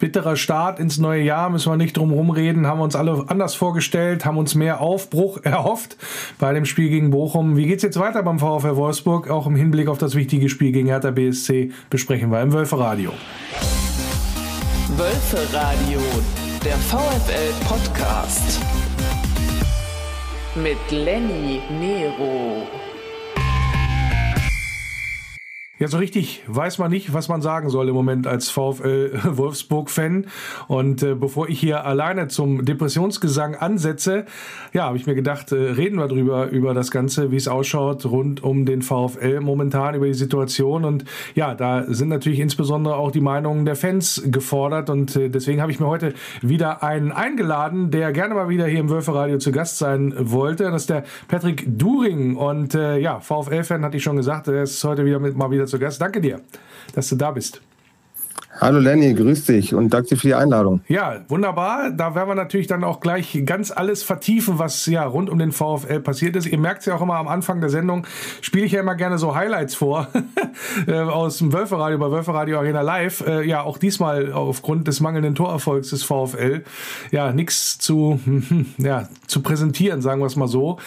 bitterer Start ins neue Jahr, müssen wir nicht drum rumreden, haben wir uns alle anders vorgestellt, haben uns mehr Aufbruch erhofft bei dem Spiel gegen Bochum. Wie geht es jetzt weiter beim VfL Wolfsburg? Auch im Hinblick auf das wichtige Spiel gegen Hertha BSC besprechen wir im Wölfe Radio. Wölfe Radio, der VfL Podcast mit Lenny Nero. Ja, so richtig weiß man nicht, was man sagen soll im Moment als VfL Wolfsburg-Fan. Und äh, bevor ich hier alleine zum Depressionsgesang ansetze, ja, habe ich mir gedacht, äh, reden wir drüber, über das Ganze, wie es ausschaut rund um den VfL momentan, über die Situation. Und ja, da sind natürlich insbesondere auch die Meinungen der Fans gefordert. Und äh, deswegen habe ich mir heute wieder einen eingeladen, der gerne mal wieder hier im Wölferadio zu Gast sein wollte. Das ist der Patrick During. Und äh, ja, VfL-Fan hatte ich schon gesagt, er ist heute wieder mit mal wieder zu Gast. Danke dir, dass du da bist. Hallo Lenny, grüß dich und danke für die Einladung. Ja, wunderbar. Da werden wir natürlich dann auch gleich ganz alles vertiefen, was ja rund um den VfL passiert ist. Ihr merkt es ja auch immer am Anfang der Sendung, spiele ich ja immer gerne so Highlights vor äh, aus dem Wölferadio bei Wölferadio Arena Live. Äh, ja, auch diesmal aufgrund des mangelnden Torerfolgs des VfL. Ja, nichts zu, ja, zu präsentieren, sagen wir es mal so.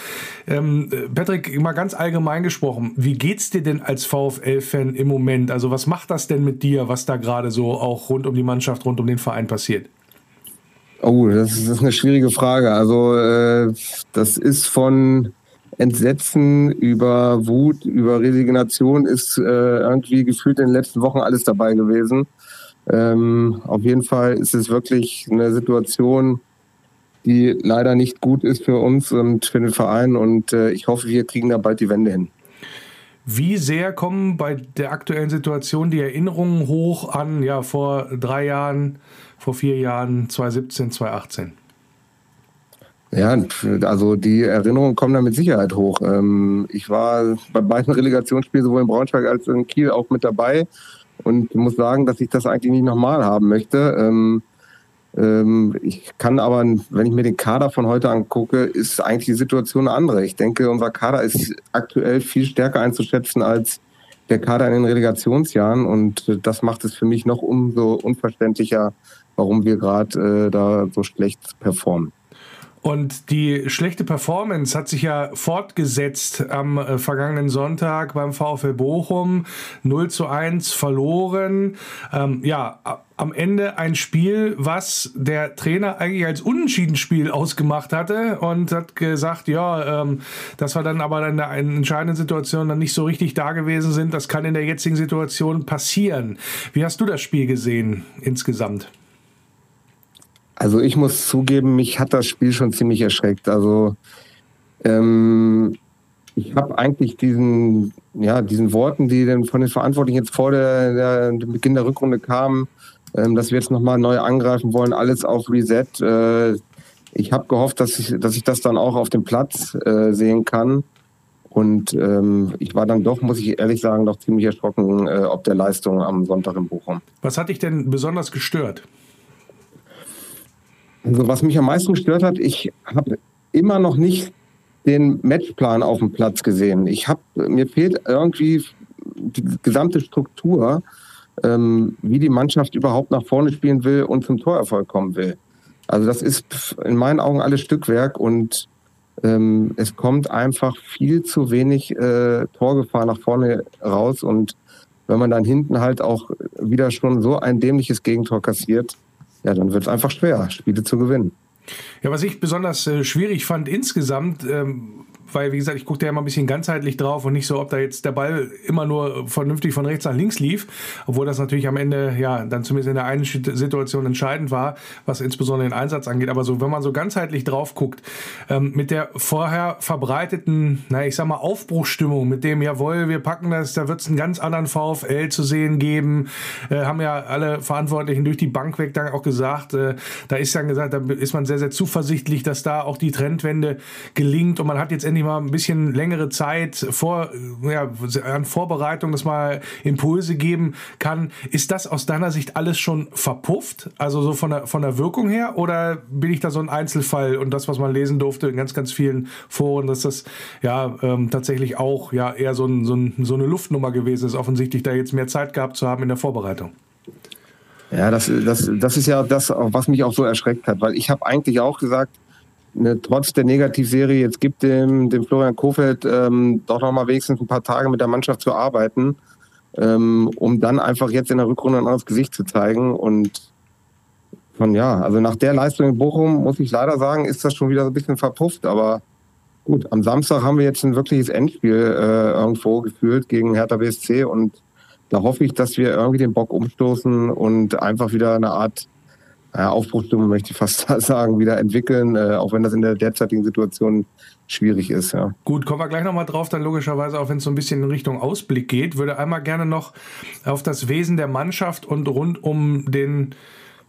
Ähm, Patrick, mal ganz allgemein gesprochen, wie geht's dir denn als VfL-Fan im Moment? Also was macht das denn mit dir, was da gerade so auch rund um die Mannschaft, rund um den Verein passiert? Oh, das ist eine schwierige Frage. Also äh, das ist von Entsetzen über Wut, über Resignation ist äh, irgendwie gefühlt in den letzten Wochen alles dabei gewesen. Ähm, auf jeden Fall ist es wirklich eine Situation, die leider nicht gut ist für uns und für den Verein. Und äh, ich hoffe, wir kriegen da bald die Wende hin. Wie sehr kommen bei der aktuellen Situation die Erinnerungen hoch an, ja, vor drei Jahren, vor vier Jahren, 2017, 2018? Ja, also die Erinnerungen kommen da mit Sicherheit hoch. Ähm, ich war bei beiden Relegationsspielen, sowohl in Braunschweig als auch in Kiel, auch mit dabei und muss sagen, dass ich das eigentlich nicht nochmal haben möchte. Ähm, ich kann aber, wenn ich mir den Kader von heute angucke, ist eigentlich die Situation eine andere. Ich denke, unser Kader ist aktuell viel stärker einzuschätzen als der Kader in den Relegationsjahren und das macht es für mich noch umso unverständlicher, warum wir gerade äh, da so schlecht performen. Und die schlechte Performance hat sich ja fortgesetzt am äh, vergangenen Sonntag beim VfL Bochum. 0 zu 1 verloren. Ähm, ja, am Ende ein Spiel, was der Trainer eigentlich als Unentschiedenspiel ausgemacht hatte und hat gesagt, ja, ähm, dass wir dann aber in der entscheidenden Situation dann nicht so richtig da gewesen sind. Das kann in der jetzigen Situation passieren. Wie hast du das Spiel gesehen insgesamt? Also ich muss zugeben, mich hat das Spiel schon ziemlich erschreckt. Also ähm, ich habe eigentlich diesen, ja, diesen Worten, die dann von den Verantwortlichen jetzt vor der, der dem Beginn der Rückrunde kamen, ähm, dass wir jetzt nochmal neu angreifen wollen, alles auf Reset. Äh, ich habe gehofft, dass ich, dass ich das dann auch auf dem Platz äh, sehen kann. Und ähm, ich war dann doch, muss ich ehrlich sagen, doch ziemlich erschrocken, äh, ob der Leistung am Sonntag in Bochum. Was hat dich denn besonders gestört? Also was mich am meisten gestört hat, ich habe immer noch nicht den Matchplan auf dem Platz gesehen. Ich habe mir fehlt irgendwie die gesamte Struktur, ähm, wie die Mannschaft überhaupt nach vorne spielen will und zum Torerfolg kommen will. Also das ist in meinen Augen alles Stückwerk und ähm, es kommt einfach viel zu wenig äh, Torgefahr nach vorne raus und wenn man dann hinten halt auch wieder schon so ein dämliches Gegentor kassiert, ja, dann wird es einfach schwer, Spiele zu gewinnen. Ja, was ich besonders äh, schwierig fand insgesamt, ähm, weil, wie gesagt, ich gucke da ja immer ein bisschen ganzheitlich drauf und nicht so, ob da jetzt der Ball immer nur vernünftig von rechts nach links lief, obwohl das natürlich am Ende, ja, dann zumindest in der einen Situation entscheidend war, was insbesondere den Einsatz angeht. Aber so, wenn man so ganzheitlich drauf guckt, ähm, mit der vorher verbreiteten, na, ich sag mal, Aufbruchstimmung, mit dem, jawohl, wir packen das, da wird es einen ganz anderen VfL zu sehen geben, äh, haben ja alle Verantwortlichen durch die Bank weg dann auch gesagt, äh, da ist dann gesagt, da ist man sehr, sehr zuversichtlich, dass da auch die Trendwende gelingt und man hat jetzt endlich mal ein bisschen längere Zeit vor, ja, an Vorbereitung, dass man Impulse geben kann. Ist das aus deiner Sicht alles schon verpufft? Also so von der, von der Wirkung her? Oder bin ich da so ein Einzelfall und das, was man lesen durfte in ganz, ganz vielen Foren, dass das ja ähm, tatsächlich auch ja eher so, ein, so, ein, so eine Luftnummer gewesen ist, offensichtlich da jetzt mehr Zeit gehabt zu haben in der Vorbereitung? Ja, das, das, das ist ja das, was mich auch so erschreckt hat, weil ich habe eigentlich auch gesagt, ne, trotz der Negativserie, jetzt gibt dem, dem Florian Kofeld ähm, doch noch mal wenigstens ein paar Tage mit der Mannschaft zu arbeiten, ähm, um dann einfach jetzt in der Rückrunde ein anderes Gesicht zu zeigen. Und von ja, also nach der Leistung in Bochum muss ich leider sagen, ist das schon wieder so ein bisschen verpufft. Aber gut, am Samstag haben wir jetzt ein wirkliches Endspiel äh, irgendwo gefühlt gegen Hertha BSC und da hoffe ich, dass wir irgendwie den Bock umstoßen und einfach wieder eine Art ja, Aufbruchstimmung, möchte ich fast sagen, wieder entwickeln, äh, auch wenn das in der derzeitigen Situation schwierig ist. Ja. Gut, kommen wir gleich nochmal drauf, dann logischerweise auch wenn es so ein bisschen in Richtung Ausblick geht, würde einmal gerne noch auf das Wesen der Mannschaft und rund um den,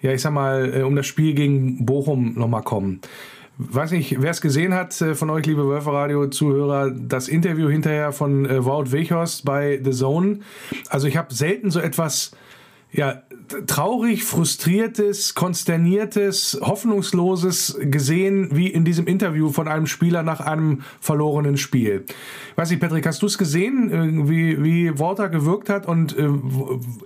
ja ich sag mal, äh, um das Spiel gegen Bochum nochmal kommen weiß nicht, wer es gesehen hat äh, von euch, liebe Wölferradio-Zuhörer, das Interview hinterher von äh, Wout Weghorst bei The Zone. Also ich habe selten so etwas ja, traurig, frustriertes, konsterniertes, hoffnungsloses gesehen, wie in diesem Interview von einem Spieler nach einem verlorenen Spiel. Weiß nicht, Patrick, hast du es gesehen, wie, wie Walter gewirkt hat? Und äh,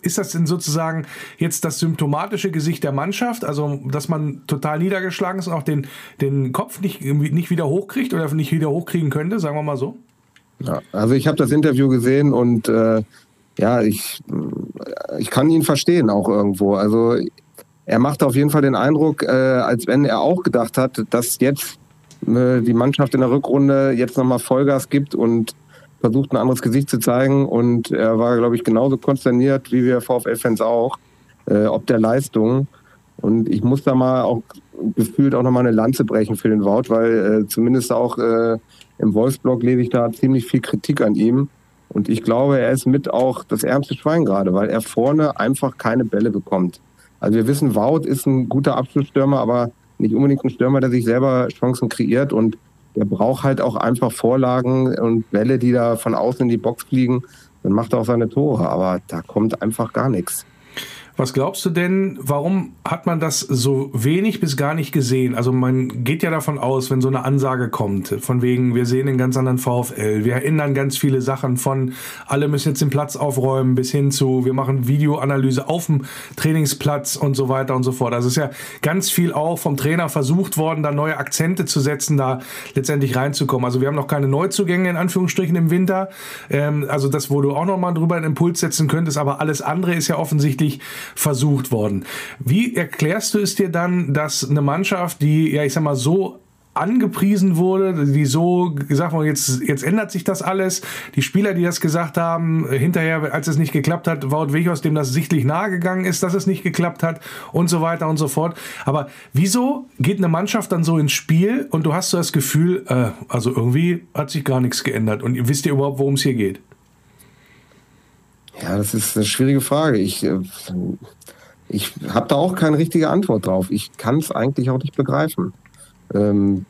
ist das denn sozusagen jetzt das symptomatische Gesicht der Mannschaft? Also, dass man total niedergeschlagen ist und auch den, den Kopf nicht, nicht wieder hochkriegt oder nicht wieder hochkriegen könnte, sagen wir mal so? Ja, also ich habe das Interview gesehen und äh, ja, ich, ich kann ihn verstehen auch irgendwo. Also er macht auf jeden Fall den Eindruck, äh, als wenn er auch gedacht hat, dass jetzt äh, die Mannschaft in der Rückrunde jetzt nochmal Vollgas gibt und versucht ein anderes Gesicht zu zeigen. Und er war, glaube ich, genauso konsterniert wie wir VfL-Fans auch, äh, ob der Leistung. Und ich muss da mal auch gefühlt auch nochmal eine Lanze brechen für den Wout, weil äh, zumindest auch äh, im Wolfsblog lese ich da ziemlich viel Kritik an ihm. Und ich glaube, er ist mit auch das ärmste Schwein gerade, weil er vorne einfach keine Bälle bekommt. Also wir wissen, Wout ist ein guter Abschlussstürmer, aber nicht unbedingt ein Stürmer, der sich selber Chancen kreiert und der braucht halt auch einfach Vorlagen und Bälle, die da von außen in die Box fliegen. Dann macht er auch seine Tore, aber da kommt einfach gar nichts. Was glaubst du denn, warum hat man das so wenig bis gar nicht gesehen? Also man geht ja davon aus, wenn so eine Ansage kommt, von wegen, wir sehen einen ganz anderen VfL, wir erinnern ganz viele Sachen von, alle müssen jetzt den Platz aufräumen, bis hin zu, wir machen Videoanalyse auf dem Trainingsplatz und so weiter und so fort. Also es ist ja ganz viel auch vom Trainer versucht worden, da neue Akzente zu setzen, da letztendlich reinzukommen. Also wir haben noch keine Neuzugänge in Anführungsstrichen im Winter. Ähm, also das, wo du auch noch mal drüber einen Impuls setzen könntest, aber alles andere ist ja offensichtlich versucht worden. Wie erklärst du es dir dann, dass eine Mannschaft, die, ja, ich sag mal, so angepriesen wurde, die so gesagt wurde, jetzt, jetzt ändert sich das alles. Die Spieler, die das gesagt haben, hinterher, als es nicht geklappt hat, Wout Weghorst, dem das sichtlich nahegegangen ist, dass es nicht geklappt hat und so weiter und so fort. Aber wieso geht eine Mannschaft dann so ins Spiel und du hast so das Gefühl, äh, also irgendwie hat sich gar nichts geändert und wisst ihr überhaupt, worum es hier geht? Ja, das ist eine schwierige Frage. Ich, äh, ich habe da auch keine richtige Antwort drauf. Ich kann es eigentlich auch nicht begreifen. Ähm,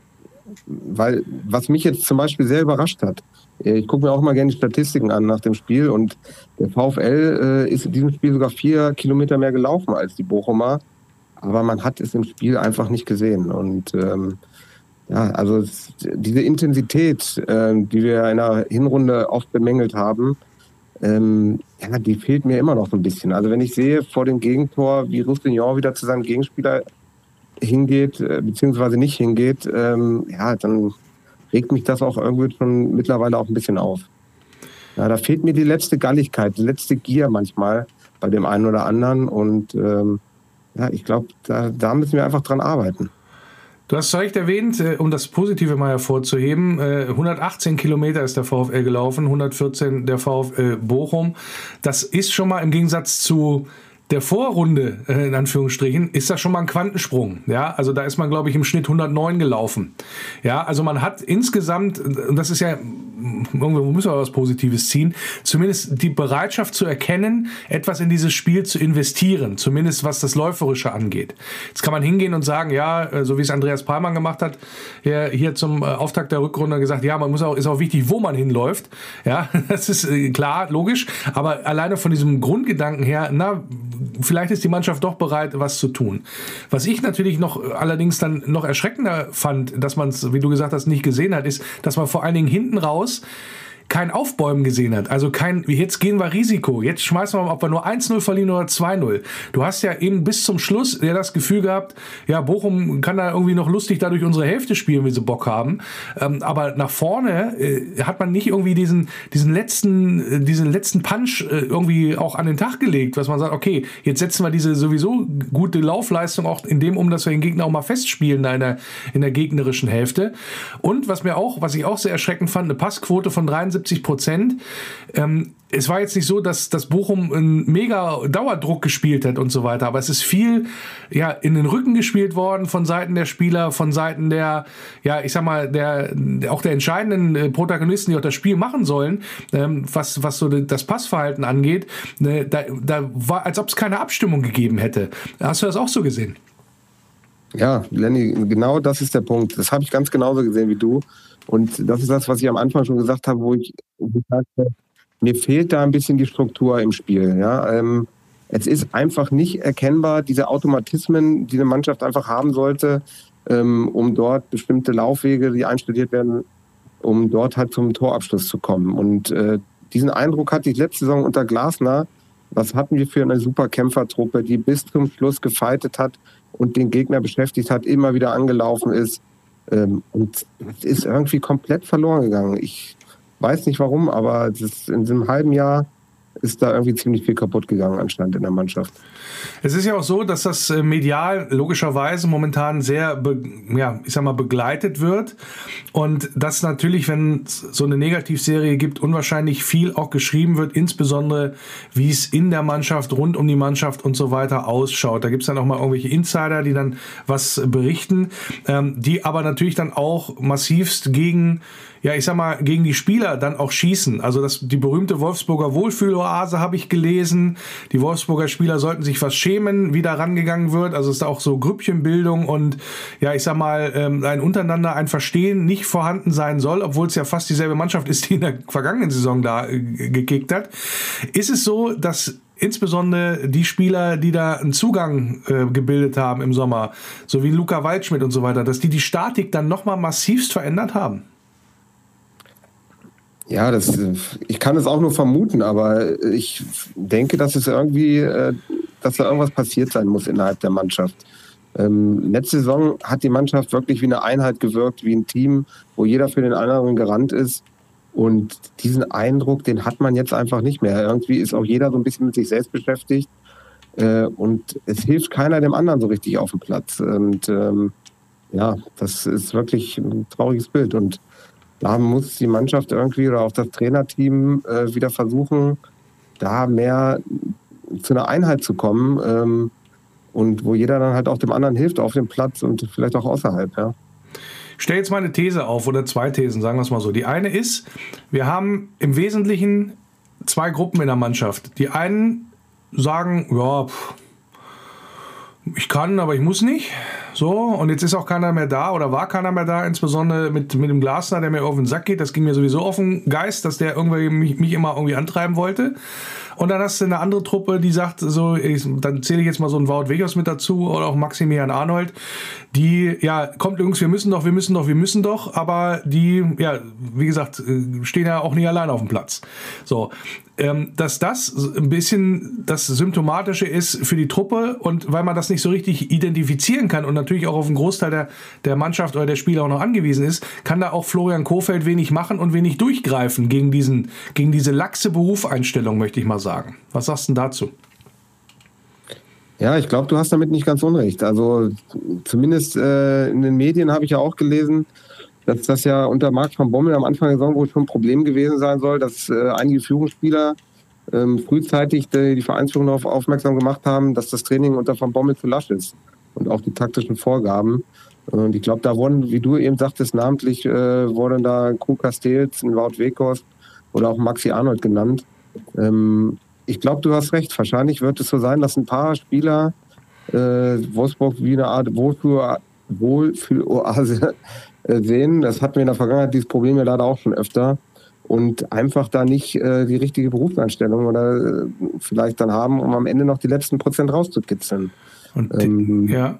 weil, was mich jetzt zum Beispiel sehr überrascht hat, äh, ich gucke mir auch mal gerne die Statistiken an nach dem Spiel und der VfL äh, ist in diesem Spiel sogar vier Kilometer mehr gelaufen als die Bochumer, aber man hat es im Spiel einfach nicht gesehen. Und ähm, ja, also diese Intensität, äh, die wir in der Hinrunde oft bemängelt haben, ähm, ja, die fehlt mir immer noch so ein bisschen. Also wenn ich sehe vor dem Gegentor, wie Roussillon wieder zu seinem Gegenspieler hingeht, äh, beziehungsweise nicht hingeht, ähm, ja, dann regt mich das auch irgendwie schon mittlerweile auch ein bisschen auf. Ja, da fehlt mir die letzte Galligkeit, die letzte Gier manchmal bei dem einen oder anderen. Und ähm, ja, ich glaube, da, da müssen wir einfach dran arbeiten. Du hast zu Recht erwähnt, äh, um das Positive mal hervorzuheben, 118 äh, Kilometer ist der VfL gelaufen, 114 der VfL Bochum. Das ist schon mal im Gegensatz zu der Vorrunde, äh, in Anführungsstrichen, ist das schon mal ein Quantensprung. Ja, also da ist man, glaube ich, im Schnitt 109 gelaufen. Ja, also man hat insgesamt, und das ist ja, irgendwo müssen wir was Positives ziehen, zumindest die Bereitschaft zu erkennen, etwas in dieses Spiel zu investieren, zumindest was das Läuferische angeht. Jetzt kann man hingehen und sagen, ja, äh, so wie es Andreas Palmann gemacht hat, hier, zum äh, Auftakt der Rückrunde gesagt, ja, man muss auch, ist auch wichtig, wo man hinläuft. Ja, das ist klar, logisch, aber alleine von diesem Grundgedanken her, na, vielleicht ist die Mannschaft doch bereit, was zu tun. Was ich natürlich noch allerdings dann noch erschreckender fand, dass man es, wie du gesagt hast, nicht gesehen hat, ist, dass man vor allen Dingen hinten raus was. Kein Aufbäumen gesehen hat. Also kein, jetzt gehen wir Risiko. Jetzt schmeißen wir mal, ob wir nur 1-0 verlieren oder 2-0. Du hast ja eben bis zum Schluss ja das Gefühl gehabt, ja, Bochum kann da irgendwie noch lustig dadurch unsere Hälfte spielen, wie sie Bock haben. Ähm, aber nach vorne äh, hat man nicht irgendwie diesen, diesen letzten, äh, diesen letzten Punch äh, irgendwie auch an den Tag gelegt, was man sagt, okay, jetzt setzen wir diese sowieso gute Laufleistung auch in dem um, dass wir den Gegner auch mal festspielen in der, in der gegnerischen Hälfte. Und was mir auch, was ich auch sehr erschreckend fand, eine Passquote von 73 Prozent. Ähm, es war jetzt nicht so, dass das Bochum einen mega Dauerdruck gespielt hat und so weiter, aber es ist viel ja in den Rücken gespielt worden von Seiten der Spieler, von Seiten der ja ich sag mal der auch der entscheidenden äh, Protagonisten, die auch das Spiel machen sollen, ähm, was was so das Passverhalten angeht. Ne, da, da war, als ob es keine Abstimmung gegeben hätte. Hast du das auch so gesehen? Ja, Lenny, genau das ist der Punkt. Das habe ich ganz genauso gesehen wie du. Und das ist das, was ich am Anfang schon gesagt habe, wo ich gesagt habe, mir fehlt da ein bisschen die Struktur im Spiel. Ja? Ähm, es ist einfach nicht erkennbar, diese Automatismen, die eine Mannschaft einfach haben sollte, ähm, um dort bestimmte Laufwege, die einstudiert werden, um dort halt zum Torabschluss zu kommen. Und äh, diesen Eindruck hatte ich letzte Saison unter Glasner. Was hatten wir für eine super Kämpfertruppe, die bis zum Schluss gefeitet hat und den Gegner beschäftigt hat, immer wieder angelaufen ist. Ähm, und es ist irgendwie komplett verloren gegangen. Ich weiß nicht warum, aber das in diesem halben Jahr ist da irgendwie ziemlich viel kaputt gegangen anscheinend in der Mannschaft. Es ist ja auch so, dass das äh, medial logischerweise momentan sehr, ja, ich sag mal, begleitet wird und dass natürlich, wenn es so eine Negativserie gibt, unwahrscheinlich viel auch geschrieben wird, insbesondere wie es in der Mannschaft, rund um die Mannschaft und so weiter ausschaut. Da gibt es dann auch mal irgendwelche Insider, die dann was berichten, ähm, die aber natürlich dann auch massivst gegen ja, ich sag mal, gegen die Spieler dann auch schießen. Also das, die berühmte Wolfsburger Wohlfühloase habe ich gelesen. Die Wolfsburger Spieler sollten sich was schämen, wie da rangegangen wird. Also es ist auch so Grüppchenbildung und ja, ich sag mal, ähm, ein Untereinander, ein Verstehen nicht vorhanden sein soll, obwohl es ja fast dieselbe Mannschaft ist, die in der vergangenen Saison da äh, gekickt hat. Ist es so, dass insbesondere die Spieler, die da einen Zugang äh, gebildet haben im Sommer, so wie Luca Waldschmidt und so weiter, dass die die Statik dann nochmal massivst verändert haben? Ja, das, ich kann es auch nur vermuten, aber ich denke, dass es irgendwie, äh, dass da irgendwas passiert sein muss innerhalb der Mannschaft. Ähm, letzte Saison hat die Mannschaft wirklich wie eine Einheit gewirkt, wie ein Team, wo jeder für den anderen gerannt ist. Und diesen Eindruck, den hat man jetzt einfach nicht mehr. Irgendwie ist auch jeder so ein bisschen mit sich selbst beschäftigt. Äh, und es hilft keiner dem anderen so richtig auf dem Platz. Und ähm, ja, das ist wirklich ein trauriges Bild. Und da muss die Mannschaft irgendwie oder auch das Trainerteam äh, wieder versuchen, da mehr zu einer Einheit zu kommen ähm, und wo jeder dann halt auch dem anderen hilft auf dem Platz und vielleicht auch außerhalb. Ja. Ich stelle jetzt mal eine These auf oder zwei Thesen, sagen wir es mal so. Die eine ist, wir haben im Wesentlichen zwei Gruppen in der Mannschaft. Die einen sagen, ja, ich kann, aber ich muss nicht. So, und jetzt ist auch keiner mehr da oder war keiner mehr da, insbesondere mit, mit dem Glasner, der mir auf den Sack geht. Das ging mir sowieso auf den Geist, dass der irgendwie mich, mich immer irgendwie antreiben wollte. Und dann hast du eine andere Truppe, die sagt so, ich, dann zähle ich jetzt mal so einen Wout Wegers mit dazu oder auch Maximilian Arnold, die, ja, kommt Jungs, wir müssen doch, wir müssen doch, wir müssen doch, aber die, ja, wie gesagt, äh, stehen ja auch nicht allein auf dem Platz. So, dass das ein bisschen das Symptomatische ist für die Truppe und weil man das nicht so richtig identifizieren kann und natürlich auch auf einen Großteil der, der Mannschaft oder der Spieler auch noch angewiesen ist, kann da auch Florian Kofeld wenig machen und wenig durchgreifen gegen diesen, gegen diese laxe Berufseinstellung, möchte ich mal sagen sagen. Was sagst du dazu? Ja, ich glaube, du hast damit nicht ganz unrecht. Also zumindest äh, in den Medien habe ich ja auch gelesen, dass das ja unter Marc van Bommel am Anfang der Saison wohl schon ein Problem gewesen sein soll, dass äh, einige Führungsspieler ähm, frühzeitig die, die Vereinsführung darauf aufmerksam gemacht haben, dass das Training unter van Bommel zu lasch ist und auch die taktischen Vorgaben. Und ich glaube, da wurden, wie du eben sagtest, namentlich äh, wurden da Kuh Castells, Wout Weghorst oder auch Maxi Arnold genannt. Ähm, ich glaube, du hast recht. Wahrscheinlich wird es so sein, dass ein paar Spieler äh, Wolfsburg wie eine Art Wohlfühloase äh, sehen. Das hatten wir in der Vergangenheit dieses Problem ja leider auch schon öfter. Und einfach da nicht äh, die richtige Berufseinstellung oder äh, vielleicht dann haben, um am Ende noch die letzten Prozent rauszukitzeln. Und ähm, ja,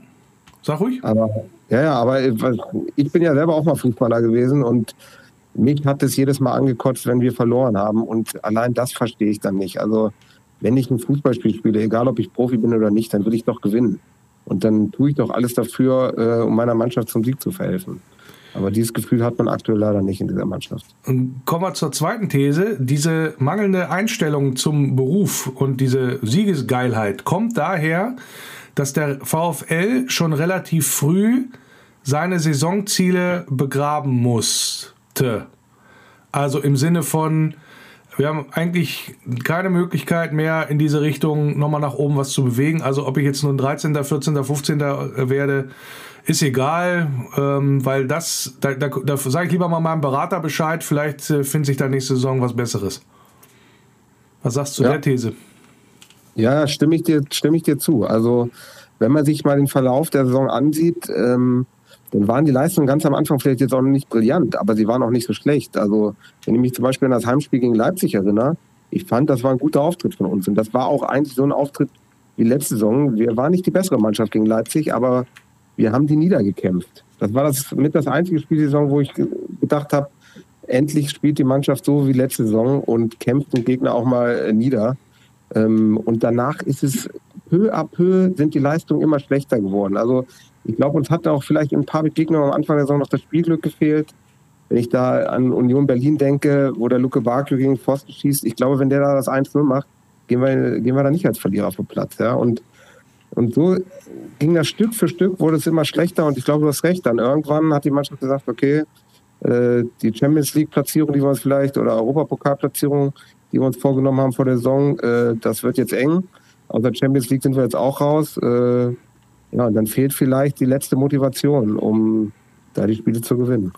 sag ruhig. Aber ja, ja, aber ich bin ja selber auch mal Fußballer gewesen und mich hat es jedes Mal angekotzt, wenn wir verloren haben. Und allein das verstehe ich dann nicht. Also wenn ich ein Fußballspiel spiele, egal ob ich Profi bin oder nicht, dann will ich doch gewinnen. Und dann tue ich doch alles dafür, äh, um meiner Mannschaft zum Sieg zu verhelfen. Aber dieses Gefühl hat man aktuell leider nicht in dieser Mannschaft. Kommen wir zur zweiten These. Diese mangelnde Einstellung zum Beruf und diese Siegesgeilheit kommt daher, dass der VfL schon relativ früh seine Saisonziele begraben musste. Also im Sinne von, wir haben eigentlich keine Möglichkeit mehr in diese Richtung nochmal nach oben was zu bewegen. Also ob ich jetzt nun 13., 14., 15. werde, ist egal, ähm, weil das, da, da, da sage ich lieber mal meinem Berater Bescheid, vielleicht äh, findet sich da nächste Saison was Besseres. Was sagst du ja. der These? Ja, stimme ich dir, stimme ich dir zu. Also wenn man sich mal den Verlauf der Saison ansieht, ähm, dann waren die Leistungen ganz am Anfang vielleicht jetzt auch noch nicht brillant, aber sie waren auch nicht so schlecht. Also wenn ich mich zum Beispiel an das Heimspiel gegen Leipzig erinnere, ich fand, das war ein guter Auftritt von uns. Und das war auch eigentlich so ein Auftritt wie letzte Saison. Wir waren nicht die bessere Mannschaft gegen Leipzig, aber wir haben die niedergekämpft. Das war das mit das einzige Spiel die Saison, wo ich gedacht habe, endlich spielt die Mannschaft so wie letzte Saison und kämpft den Gegner auch mal nieder. Ähm, und danach ist es peu à peu sind die Leistungen immer schlechter geworden. Also ich glaube, uns hat auch vielleicht ein paar Begegnungen am Anfang der Saison noch das Spielglück gefehlt. Wenn ich da an Union Berlin denke, wo der Luke Barkley gegen Pfosten schießt, ich glaube, wenn der da das 1-0 macht, gehen wir, gehen wir da nicht als Verlierer vom Platz. Ja? Und, und so ging das Stück für Stück, wurde es immer schlechter und ich glaube, du hast recht. Dann irgendwann hat die Mannschaft gesagt, okay, äh, die Champions League-Platzierung, die wir uns vielleicht, oder Europapokal-Platzierung, die wir uns vorgenommen haben vor der Saison, äh, das wird jetzt eng. Aus der Champions League sind wir jetzt auch raus. Äh, ja, und dann fehlt vielleicht die letzte Motivation, um da die Spiele zu gewinnen.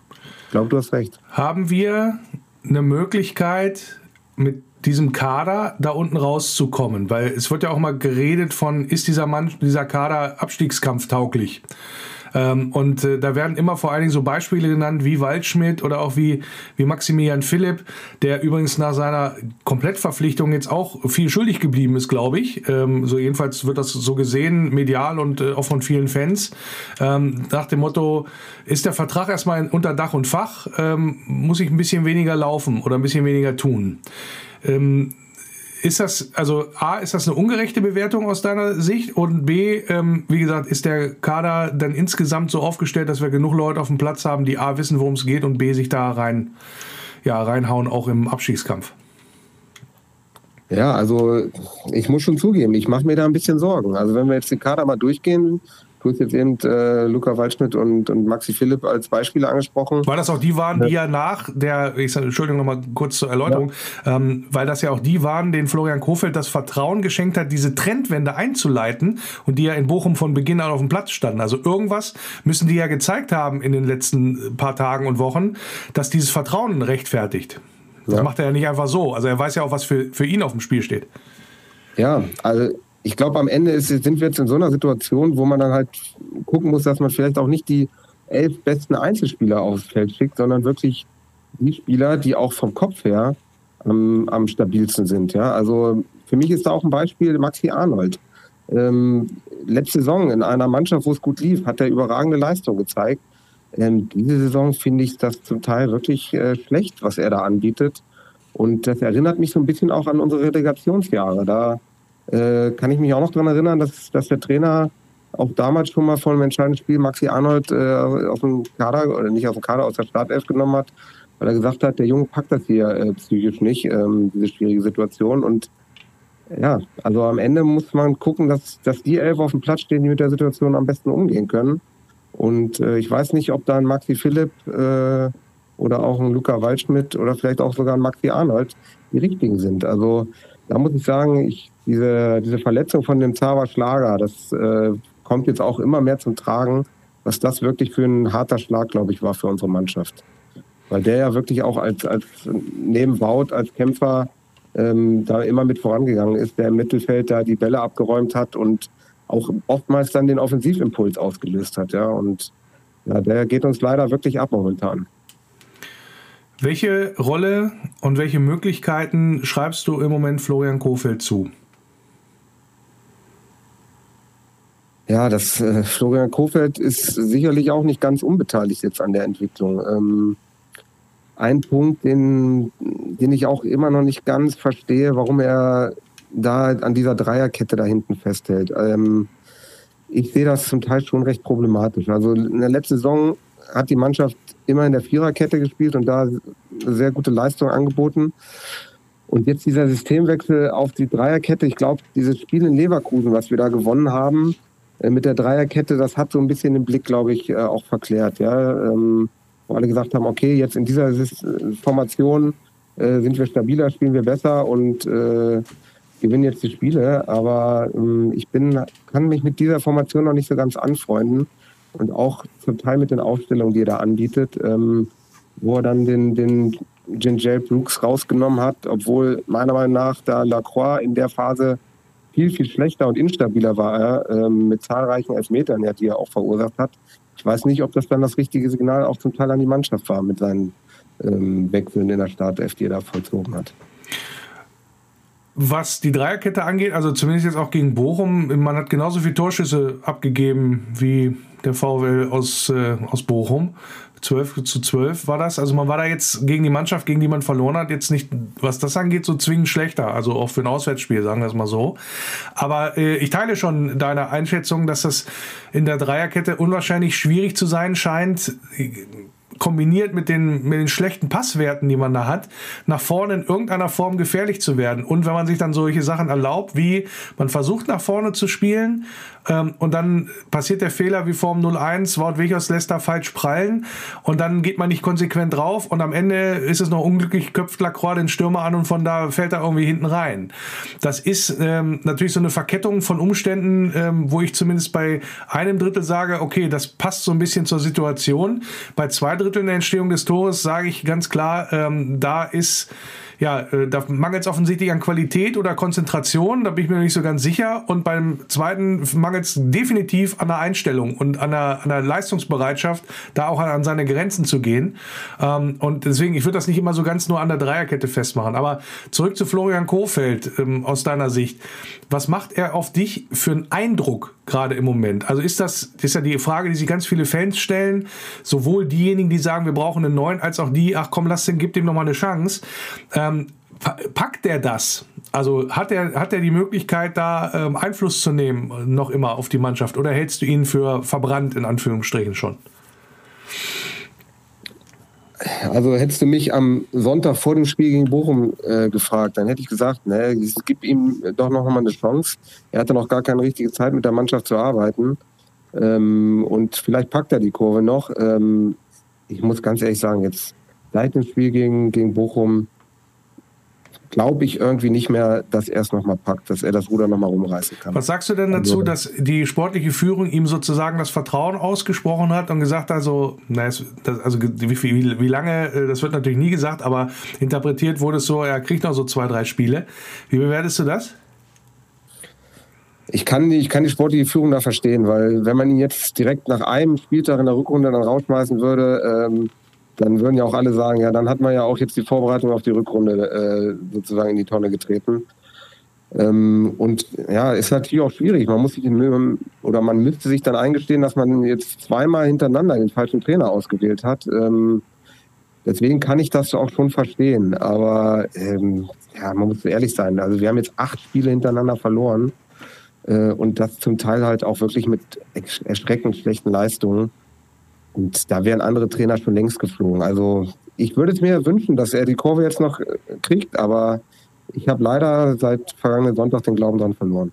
Ich glaube, du hast recht. Haben wir eine Möglichkeit, mit diesem Kader da unten rauszukommen? Weil es wird ja auch mal geredet von, ist dieser Mann, dieser Kader abstiegskampftauglich? Ähm, und äh, da werden immer vor allen Dingen so Beispiele genannt wie Waldschmidt oder auch wie, wie Maximilian Philipp, der übrigens nach seiner Komplettverpflichtung jetzt auch viel schuldig geblieben ist, glaube ich. Ähm, so jedenfalls wird das so gesehen, medial und äh, auch von vielen Fans. Ähm, nach dem Motto, ist der Vertrag erstmal unter Dach und Fach, ähm, muss ich ein bisschen weniger laufen oder ein bisschen weniger tun. Ähm, ist das, also A, ist das eine ungerechte Bewertung aus deiner Sicht? Und B, ähm, wie gesagt, ist der Kader dann insgesamt so aufgestellt, dass wir genug Leute auf dem Platz haben, die A, wissen, worum es geht und B, sich da rein, ja, reinhauen, auch im Abstiegskampf? Ja, also ich muss schon zugeben, ich mache mir da ein bisschen Sorgen. Also wenn wir jetzt den Kader mal durchgehen, Du hast jetzt eben äh, Luca Waldschmidt und, und Maxi Philipp als Beispiele angesprochen. Weil das auch die waren, die ja nach der, ich sag, Entschuldigung nochmal kurz zur Erläuterung, ja. ähm, weil das ja auch die waren, denen Florian Kofeld das Vertrauen geschenkt hat, diese Trendwende einzuleiten und die ja in Bochum von Beginn an auf dem Platz standen. Also irgendwas müssen die ja gezeigt haben in den letzten paar Tagen und Wochen, dass dieses Vertrauen rechtfertigt. Das ja. macht er ja nicht einfach so. Also er weiß ja auch, was für, für ihn auf dem Spiel steht. Ja, also ich glaube, am Ende ist, sind wir jetzt in so einer Situation, wo man dann halt gucken muss, dass man vielleicht auch nicht die elf besten Einzelspieler aufs Feld schickt, sondern wirklich die Spieler, die auch vom Kopf her am, am stabilsten sind. Ja? Also für mich ist da auch ein Beispiel Maxi Arnold. Ähm, letzte Saison in einer Mannschaft, wo es gut lief, hat er überragende Leistung gezeigt. Ähm, diese Saison finde ich das zum Teil wirklich äh, schlecht, was er da anbietet. Und das erinnert mich so ein bisschen auch an unsere Relegationsjahre. Da äh, kann ich mich auch noch daran erinnern, dass, dass der Trainer auch damals schon mal vor einem entscheidenden Spiel Maxi Arnold äh, aus dem Kader, oder nicht aus dem Kader, aus der Startelf genommen hat, weil er gesagt hat, der Junge packt das hier äh, psychisch nicht, ähm, diese schwierige Situation. Und ja, also am Ende muss man gucken, dass, dass die Elf auf dem Platz stehen, die mit der Situation am besten umgehen können. Und äh, ich weiß nicht, ob da ein Maxi Philipp äh, oder auch ein Luca Waldschmidt oder vielleicht auch sogar ein Maxi Arnold die richtigen sind. Also da muss ich sagen, ich diese, diese Verletzung von dem Zauber Schlager, das äh, kommt jetzt auch immer mehr zum Tragen, was das wirklich für ein harter Schlag, glaube ich, war für unsere Mannschaft. Weil der ja wirklich auch als, als neben Wout, als Kämpfer ähm, da immer mit vorangegangen ist, der im Mittelfeld da die Bälle abgeräumt hat und auch oftmals dann den Offensivimpuls ausgelöst hat. Ja. Und ja, der geht uns leider wirklich ab momentan. Welche Rolle und welche Möglichkeiten schreibst du im Moment Florian Kofeld zu? Ja, das äh, Florian Kofeld ist sicherlich auch nicht ganz unbeteiligt jetzt an der Entwicklung. Ähm, ein Punkt, den, den ich auch immer noch nicht ganz verstehe, warum er da an dieser Dreierkette da hinten festhält. Ähm, ich sehe das zum Teil schon recht problematisch. Also in der letzten Saison hat die Mannschaft immer in der Viererkette gespielt und da sehr gute Leistung angeboten. Und jetzt dieser Systemwechsel auf die Dreierkette, ich glaube, dieses Spiel in Leverkusen, was wir da gewonnen haben, mit der Dreierkette, das hat so ein bisschen den Blick, glaube ich, äh, auch verklärt. Ja? Ähm, wo alle gesagt haben, okay, jetzt in dieser Formation äh, sind wir stabiler, spielen wir besser und äh, gewinnen jetzt die Spiele. Aber ähm, ich bin, kann mich mit dieser Formation noch nicht so ganz anfreunden. Und auch zum Teil mit den Aufstellungen, die er da anbietet, ähm, wo er dann den, den Gingel Brooks rausgenommen hat, obwohl meiner Meinung nach da Lacroix in der Phase viel, viel schlechter und instabiler war er, ähm, mit zahlreichen Elfmetern, die er auch verursacht hat. Ich weiß nicht, ob das dann das richtige Signal auch zum Teil an die Mannschaft war mit seinen ähm, Wechseln in der Startelf, die er da vollzogen hat. Was die Dreierkette angeht, also zumindest jetzt auch gegen Bochum, man hat genauso viele Torschüsse abgegeben wie der VfL aus, äh, aus Bochum. 12 zu 12 war das. Also man war da jetzt gegen die Mannschaft, gegen die man verloren hat, jetzt nicht, was das angeht, so zwingend schlechter. Also auch für ein Auswärtsspiel, sagen wir es mal so. Aber äh, ich teile schon deine Einschätzung, dass das in der Dreierkette unwahrscheinlich schwierig zu sein scheint kombiniert mit den, mit den schlechten Passwerten, die man da hat, nach vorne in irgendeiner Form gefährlich zu werden. Und wenn man sich dann solche Sachen erlaubt, wie man versucht nach vorne zu spielen ähm, und dann passiert der Fehler wie Form 01, Wort Wichers lässt da falsch prallen und dann geht man nicht konsequent drauf und am Ende ist es noch unglücklich, köpft Lacroix den Stürmer an und von da fällt er irgendwie hinten rein. Das ist ähm, natürlich so eine Verkettung von Umständen, ähm, wo ich zumindest bei einem Drittel sage, okay, das passt so ein bisschen zur Situation. Bei zwei Drittel Dritteln der Entstehung des Tores sage ich ganz klar, ähm, da ist ja, äh, da mangelt es offensichtlich an Qualität oder Konzentration, da bin ich mir nicht so ganz sicher. Und beim zweiten mangelt es definitiv an der Einstellung und an der, an der Leistungsbereitschaft, da auch an, seine Grenzen zu gehen. Ähm, und deswegen, ich würde das nicht immer so ganz nur an der Dreierkette festmachen. Aber zurück zu Florian Kofeld ähm, aus deiner Sicht. Was macht er auf dich für einen Eindruck gerade im Moment? Also ist das, das ist ja die Frage, die sich ganz viele Fans stellen, sowohl diejenigen, die sagen, wir brauchen einen neuen, als auch die, ach komm, lass den, gib dem nochmal eine Chance. Ähm, packt er das? Also hat er, hat er die Möglichkeit, da ähm, Einfluss zu nehmen, noch immer auf die Mannschaft? Oder hältst du ihn für verbrannt, in Anführungsstrichen schon? Also hättest du mich am Sonntag vor dem Spiel gegen Bochum äh, gefragt, dann hätte ich gesagt, ne, gibt ihm doch noch mal eine Chance. Er hatte noch gar keine richtige Zeit mit der Mannschaft zu arbeiten. Ähm, und vielleicht packt er die Kurve noch. Ähm, ich muss ganz ehrlich sagen, jetzt seit dem Spiel gegen, gegen Bochum glaube ich irgendwie nicht mehr, dass er es nochmal packt, dass er das Ruder nochmal rumreißen kann. Was sagst du denn dazu, also, dass die sportliche Führung ihm sozusagen das Vertrauen ausgesprochen hat und gesagt hat, so, na, das, also wie, wie, wie lange, äh, das wird natürlich nie gesagt, aber interpretiert wurde es so, er kriegt noch so zwei, drei Spiele. Wie bewertest du das? Ich kann, die, ich kann die sportliche Führung da verstehen, weil wenn man ihn jetzt direkt nach einem Spieltag in der Rückrunde dann rausschmeißen würde, ähm, dann würden ja auch alle sagen, ja, dann hat man ja auch jetzt die Vorbereitung auf die Rückrunde äh, sozusagen in die Tonne getreten. Ähm, und ja, ist natürlich auch schwierig. Man muss sich oder man müsste sich dann eingestehen, dass man jetzt zweimal hintereinander den falschen Trainer ausgewählt hat. Ähm, deswegen kann ich das auch schon verstehen. Aber ähm, ja, man muss ehrlich sein. Also wir haben jetzt acht Spiele hintereinander verloren äh, und das zum Teil halt auch wirklich mit erschreckend schlechten Leistungen. Und da wären andere Trainer schon längst geflogen. Also ich würde es mir wünschen, dass er die Kurve jetzt noch äh, kriegt, aber ich habe leider seit vergangenen Sonntag den Glauben daran verloren.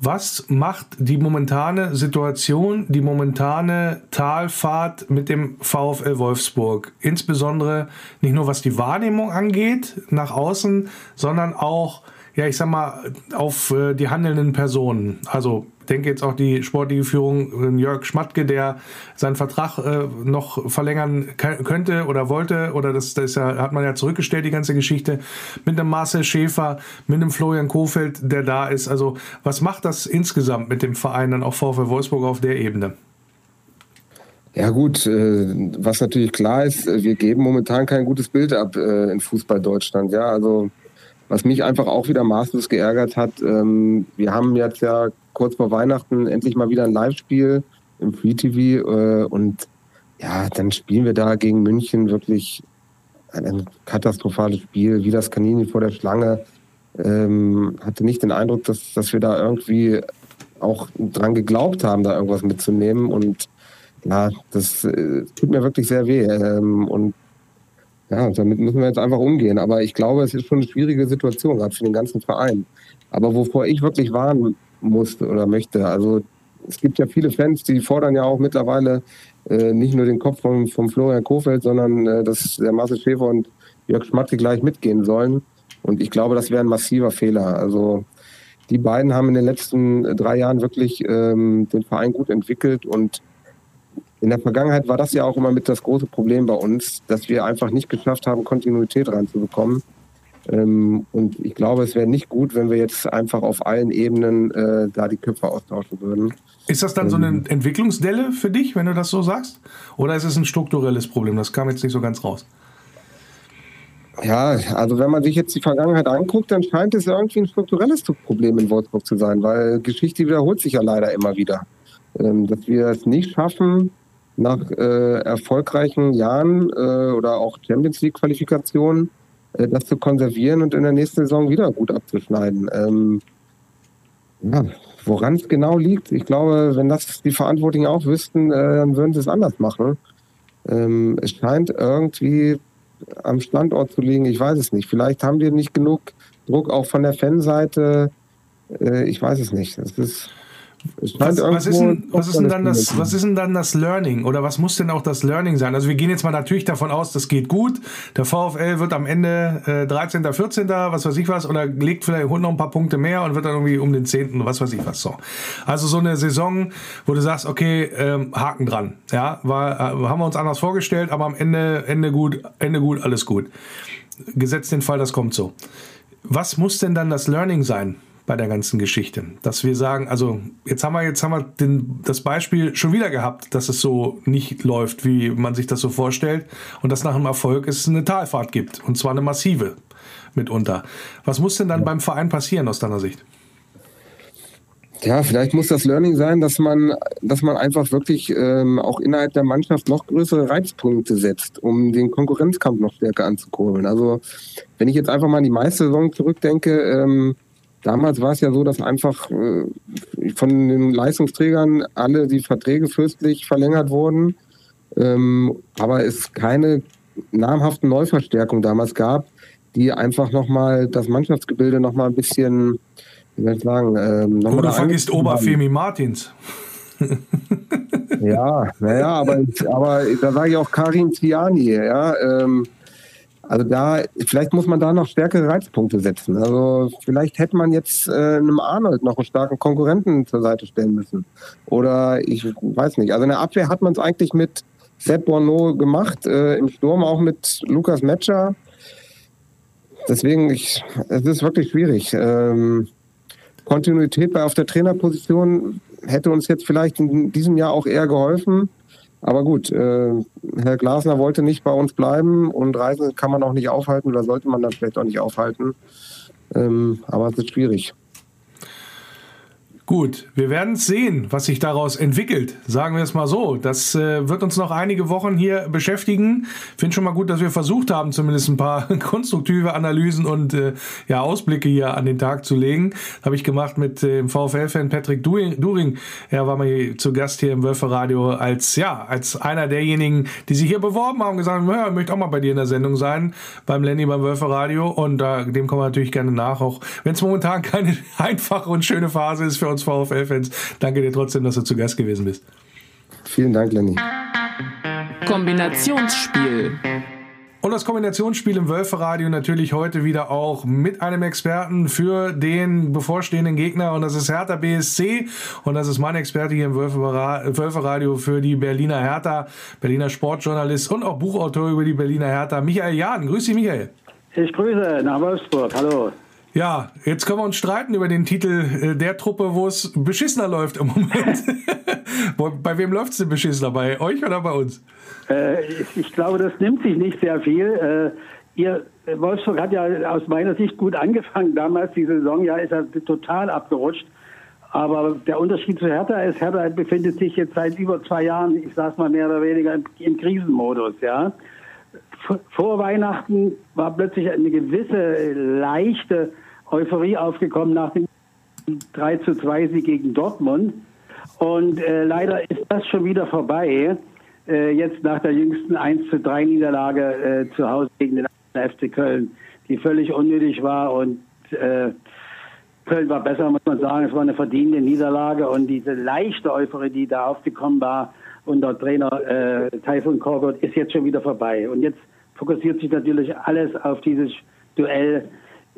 Was macht die momentane Situation, die momentane Talfahrt mit dem VfL Wolfsburg? Insbesondere nicht nur was die Wahrnehmung angeht nach außen, sondern auch, ja, ich sag mal, auf äh, die handelnden Personen. Also denke jetzt auch die sportliche Führung Jörg Schmatke, der seinen Vertrag äh, noch verlängern könnte oder wollte, oder das, das ja, hat man ja zurückgestellt, die ganze Geschichte, mit einem Marcel Schäfer, mit einem Florian Kofeld, der da ist. Also was macht das insgesamt mit dem Verein dann auch VfL Wolfsburg auf der Ebene? Ja gut, äh, was natürlich klar ist, wir geben momentan kein gutes Bild ab äh, in Fußball Deutschland. Ja, also was mich einfach auch wieder maßlos geärgert hat, ähm, wir haben jetzt ja kurz vor Weihnachten endlich mal wieder ein Live-Spiel im Free TV äh, und ja, dann spielen wir da gegen München wirklich ein katastrophales Spiel, wie das Kaninchen vor der Schlange. Ähm, hatte nicht den Eindruck, dass, dass wir da irgendwie auch dran geglaubt haben, da irgendwas mitzunehmen. Und ja, das äh, tut mir wirklich sehr weh. Ähm, und ja, damit müssen wir jetzt einfach umgehen. Aber ich glaube, es ist schon eine schwierige Situation, gerade für den ganzen Verein. Aber wovor ich wirklich warnen muss oder möchte, also es gibt ja viele Fans, die fordern ja auch mittlerweile äh, nicht nur den Kopf von, vom Florian Kofeld, sondern äh, dass der Marcel Schäfer und Jörg Schmatke gleich mitgehen sollen. Und ich glaube, das wäre ein massiver Fehler. Also die beiden haben in den letzten drei Jahren wirklich ähm, den Verein gut entwickelt und in der Vergangenheit war das ja auch immer mit das große Problem bei uns, dass wir einfach nicht geschafft haben, Kontinuität reinzubekommen. Ähm, und ich glaube, es wäre nicht gut, wenn wir jetzt einfach auf allen Ebenen äh, da die Köpfe austauschen würden. Ist das dann so eine ähm, Entwicklungsdelle für dich, wenn du das so sagst? Oder ist es ein strukturelles Problem? Das kam jetzt nicht so ganz raus. Ja, also wenn man sich jetzt die Vergangenheit anguckt, dann scheint es irgendwie ein strukturelles Problem in Wolfsburg zu sein, weil Geschichte wiederholt sich ja leider immer wieder. Ähm, dass wir es nicht schaffen, nach äh, erfolgreichen Jahren äh, oder auch Champions League Qualifikationen äh, das zu konservieren und in der nächsten Saison wieder gut abzuschneiden. Ähm, ja, woran es genau liegt, ich glaube, wenn das die Verantwortlichen auch wüssten, äh, dann würden sie es anders machen. Ähm, es scheint irgendwie am Standort zu liegen, ich weiß es nicht. Vielleicht haben wir nicht genug Druck auch von der Fanseite. Äh, ich weiß es nicht. Es ist was, was, ist denn, was, ist denn dann das, was ist denn dann das Learning oder was muss denn auch das Learning sein? Also wir gehen jetzt mal natürlich davon aus, das geht gut. Der VfL wird am Ende äh, 13., 14., was weiß ich was, oder legt vielleicht noch ein paar Punkte mehr und wird dann irgendwie um den 10., was weiß ich was. So. Also so eine Saison, wo du sagst, okay, ähm, Haken dran. Ja, war, äh, haben wir uns anders vorgestellt, aber am Ende, Ende gut, Ende gut, alles gut. Gesetzt den Fall, das kommt so. Was muss denn dann das Learning sein? Bei der ganzen Geschichte. Dass wir sagen, also jetzt haben wir jetzt haben wir den, das Beispiel schon wieder gehabt, dass es so nicht läuft, wie man sich das so vorstellt und dass nach einem Erfolg es eine Talfahrt gibt und zwar eine massive mitunter. Was muss denn dann ja. beim Verein passieren aus deiner Sicht? Ja, vielleicht muss das Learning sein, dass man, dass man einfach wirklich ähm, auch innerhalb der Mannschaft noch größere Reizpunkte setzt, um den Konkurrenzkampf noch stärker anzukurbeln. Also wenn ich jetzt einfach mal an die Meistersaison zurückdenke, ähm, Damals war es ja so, dass einfach äh, von den Leistungsträgern alle die Verträge fürstlich verlängert wurden, ähm, aber es keine namhaften Neuverstärkungen damals gab, die einfach nochmal das Mannschaftsgebilde nochmal ein bisschen, wie soll ich sagen, ähm, nochmal. Du vergisst Oberfemi Martins. ja, naja, aber, aber da sage ich auch Karim Tiani, ja. Ähm, also da, vielleicht muss man da noch stärkere Reizpunkte setzen. Also vielleicht hätte man jetzt äh, einem Arnold noch einen starken Konkurrenten zur Seite stellen müssen. Oder ich weiß nicht. Also in der Abwehr hat man es eigentlich mit Sepp Bono gemacht, äh, im Sturm auch mit Lukas Metscher. Deswegen, ich, es ist wirklich schwierig. Ähm, Kontinuität bei auf der Trainerposition hätte uns jetzt vielleicht in diesem Jahr auch eher geholfen. Aber gut, äh, Herr Glasner wollte nicht bei uns bleiben und Reisen kann man auch nicht aufhalten oder sollte man dann vielleicht auch nicht aufhalten. Ähm, aber es ist schwierig. Gut, wir werden sehen, was sich daraus entwickelt. Sagen wir es mal so. Das äh, wird uns noch einige Wochen hier beschäftigen. Finde schon mal gut, dass wir versucht haben, zumindest ein paar konstruktive Analysen und äh, ja, Ausblicke hier an den Tag zu legen. Habe ich gemacht mit dem äh, VfL-Fan Patrick During. Er war mal zu Gast hier im Wölferadio als ja als einer derjenigen, die sich hier beworben haben, gesagt haben, ich möchte auch mal bei dir in der Sendung sein, beim Lenny beim Wölferadio. Und äh, dem kommen wir natürlich gerne nach, auch wenn es momentan keine einfache und schöne Phase ist für uns uns VfL-Fans. Danke dir trotzdem, dass du zu Gast gewesen bist. Vielen Dank, Lenny. Kombinationsspiel. Und das Kombinationsspiel im Wölferadio natürlich heute wieder auch mit einem Experten für den bevorstehenden Gegner. Und das ist Hertha BSC. Und das ist mein Experte hier im Wölferadio für die Berliner Hertha, Berliner Sportjournalist und auch Buchautor über die Berliner Hertha, Michael Jahn. Grüß dich, Michael. Ich grüße nach Wolfsburg. Hallo. Ja, jetzt können wir uns streiten über den Titel äh, der Truppe, wo es beschissener läuft im Moment. bei wem läuft es denn beschissener? Bei euch oder bei uns? Äh, ich glaube, das nimmt sich nicht sehr viel. Äh, ihr, Wolfsburg hat ja aus meiner Sicht gut angefangen damals. Die Saison ja ist ja total abgerutscht. Aber der Unterschied zu Hertha ist, Hertha befindet sich jetzt seit über zwei Jahren, ich sag's mal mehr oder weniger, im, im Krisenmodus. Ja. Vor Weihnachten war plötzlich eine gewisse leichte Euphorie aufgekommen nach dem 3 zu 2 Sieg gegen Dortmund. Und äh, leider ist das schon wieder vorbei. Äh, jetzt nach der jüngsten 1 zu 3 Niederlage äh, zu Hause gegen den FC Köln, die völlig unnötig war und äh, Köln war besser, muss man sagen. Es war eine verdiente Niederlage und diese leichte Euphorie, die da aufgekommen war unter Trainer äh, Taifun Korkut, ist jetzt schon wieder vorbei. Und jetzt fokussiert sich natürlich alles auf dieses Duell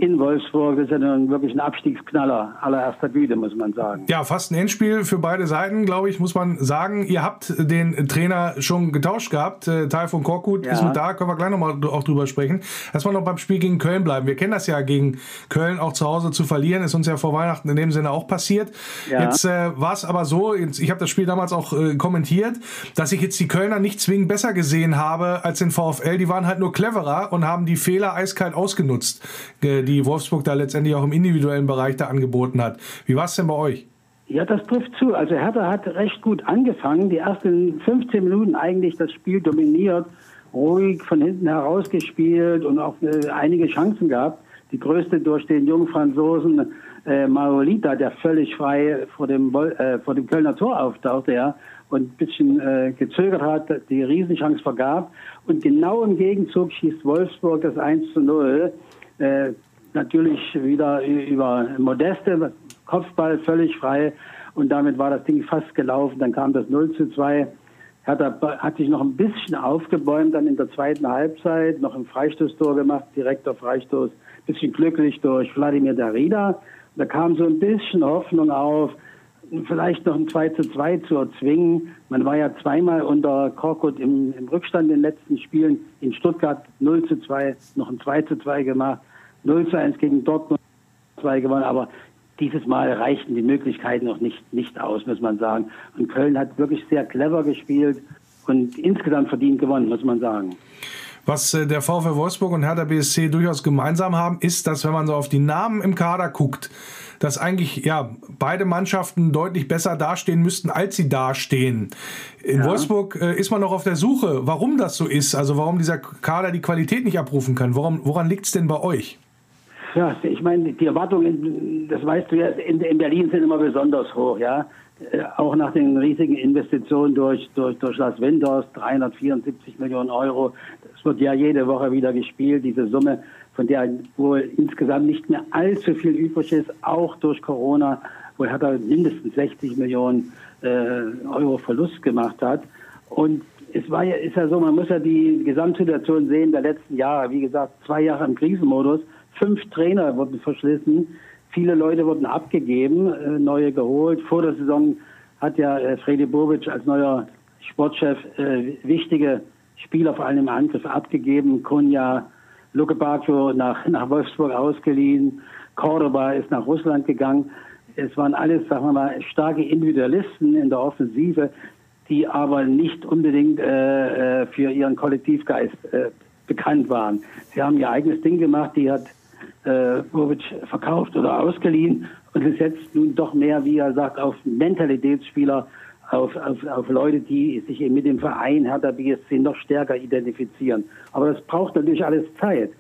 in Wolfsburg. Das ist ja nun wirklich ein Abstiegsknaller allererster Güte, muss man sagen. Ja, fast ein Endspiel für beide Seiten, glaube ich, muss man sagen. Ihr habt den Trainer schon getauscht gehabt. Äh, Teil von Korkut ja. ist mit da, können wir gleich nochmal auch drüber sprechen. Erstmal noch beim Spiel gegen Köln bleiben. Wir kennen das ja, gegen Köln auch zu Hause zu verlieren. Ist uns ja vor Weihnachten in dem Sinne auch passiert. Ja. Jetzt äh, war es aber so, jetzt, ich habe das Spiel damals auch äh, kommentiert, dass ich jetzt die Kölner nicht zwingend besser gesehen habe als den VfL. Die waren halt nur cleverer und haben die Fehler eiskalt ausgenutzt. Äh, die Wolfsburg da letztendlich auch im individuellen Bereich da angeboten hat. Wie war es denn bei euch? Ja, das trifft zu. Also Hertha hat recht gut angefangen. Die ersten 15 Minuten eigentlich das Spiel dominiert, ruhig von hinten herausgespielt und auch äh, einige Chancen gehabt. Die größte durch den jungen Franzosen äh, Marolita, der völlig frei vor dem, äh, vor dem Kölner Tor auftauchte, ja, und ein bisschen äh, gezögert hat, die Riesenchance vergab. Und genau im Gegenzug schießt Wolfsburg das 1 zu 0. Äh, natürlich wieder über Modeste, Kopfball völlig frei und damit war das Ding fast gelaufen. Dann kam das 0 zu 2. Hertha hat sich noch ein bisschen aufgebäumt, dann in der zweiten Halbzeit noch ein Freistoßtor gemacht, direkter Freistoß, bisschen glücklich durch Wladimir Darida. Da kam so ein bisschen Hoffnung auf, vielleicht noch ein 2 zu 2 zu erzwingen. Man war ja zweimal unter Korkut im, im Rückstand in den letzten Spielen. In Stuttgart 0 zu 2, noch ein 2 zu 2 gemacht. 0 zu 1 gegen Dortmund 2 gewonnen, aber dieses Mal reichten die Möglichkeiten noch nicht, nicht aus, muss man sagen. Und Köln hat wirklich sehr clever gespielt und insgesamt verdient gewonnen, muss man sagen. Was äh, der VfL Wolfsburg und Hertha BSC durchaus gemeinsam haben, ist, dass wenn man so auf die Namen im Kader guckt, dass eigentlich ja beide Mannschaften deutlich besser dastehen müssten, als sie dastehen. In ja. Wolfsburg äh, ist man noch auf der Suche, warum das so ist, also warum dieser Kader die Qualität nicht abrufen kann. Woran, woran liegt es denn bei euch? Ja, ich meine, die Erwartungen, das weißt du ja, in, in Berlin sind immer besonders hoch, ja. Äh, auch nach den riesigen Investitionen durch, durch, durch Las Winters, 374 Millionen Euro. Das wird ja jede Woche wieder gespielt, diese Summe, von der wohl insgesamt nicht mehr allzu viel übrig ist, auch durch Corona, wo er mindestens 60 Millionen äh, Euro Verlust gemacht hat. Und es war ja, ist ja so, man muss ja die Gesamtsituation sehen der letzten Jahre. Wie gesagt, zwei Jahre im Krisenmodus. Fünf Trainer wurden verschlissen. Viele Leute wurden abgegeben, äh, neue geholt. Vor der Saison hat ja äh, Fredi Bobic als neuer Sportchef äh, wichtige Spieler, vor allem im Angriff, abgegeben. Kunja, Luke Bacchio nach, nach Wolfsburg ausgeliehen. Cordoba ist nach Russland gegangen. Es waren alles, sagen wir mal, starke Individualisten in der Offensive, die aber nicht unbedingt äh für ihren Kollektivgeist äh, bekannt waren. Sie haben ihr eigenes Ding gemacht, die hat äh, Bobic verkauft oder ausgeliehen und es setzt nun doch mehr, wie er sagt, auf Mentalitätsspieler, auf, auf, auf Leute, die sich eben mit dem Verein Hertha BSC noch stärker identifizieren. Aber das braucht natürlich alles Zeit.